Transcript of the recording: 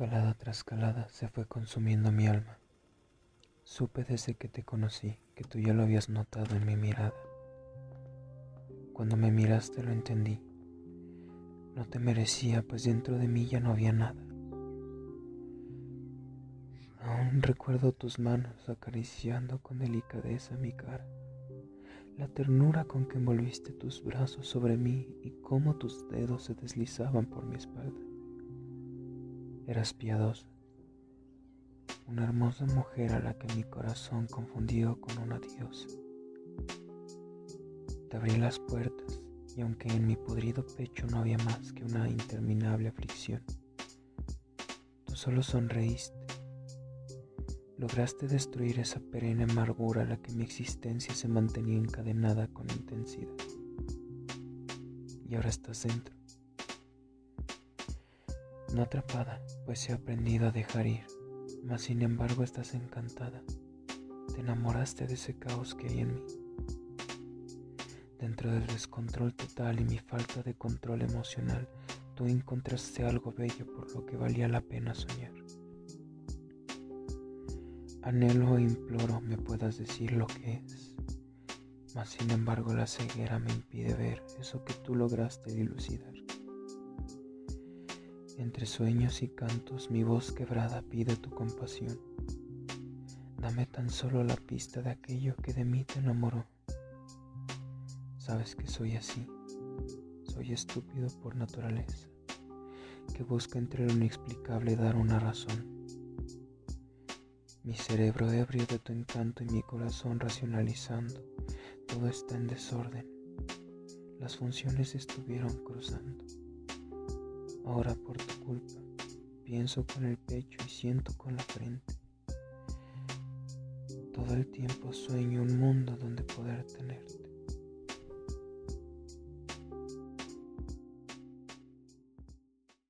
Calada tras calada se fue consumiendo mi alma. Supe desde que te conocí que tú ya lo habías notado en mi mirada. Cuando me miraste lo entendí. No te merecía, pues dentro de mí ya no había nada. Aún recuerdo tus manos acariciando con delicadeza mi cara, la ternura con que envolviste tus brazos sobre mí y cómo tus dedos se deslizaban por mi espalda. Eras piadosa, una hermosa mujer a la que mi corazón confundió con una diosa. Te abrí las puertas y aunque en mi podrido pecho no había más que una interminable aflicción, tú solo sonreíste. Lograste destruir esa perenne amargura a la que mi existencia se mantenía encadenada con intensidad. Y ahora estás dentro no atrapada, pues he aprendido a dejar ir, mas sin embargo estás encantada. Te enamoraste de ese caos que hay en mí. Dentro del descontrol total y mi falta de control emocional, tú encontraste algo bello por lo que valía la pena soñar. Anhelo e imploro me puedas decir lo que es, mas sin embargo la ceguera me impide ver eso que tú lograste dilucidar. Entre sueños y cantos mi voz quebrada pide tu compasión. Dame tan solo la pista de aquello que de mí te enamoró. Sabes que soy así, soy estúpido por naturaleza, que busca entre lo inexplicable dar una razón. Mi cerebro ebrio de tu encanto y mi corazón racionalizando, todo está en desorden. Las funciones estuvieron cruzando. Ahora por tu culpa pienso con el pecho y siento con la frente. Todo el tiempo sueño un mundo donde poder tenerte.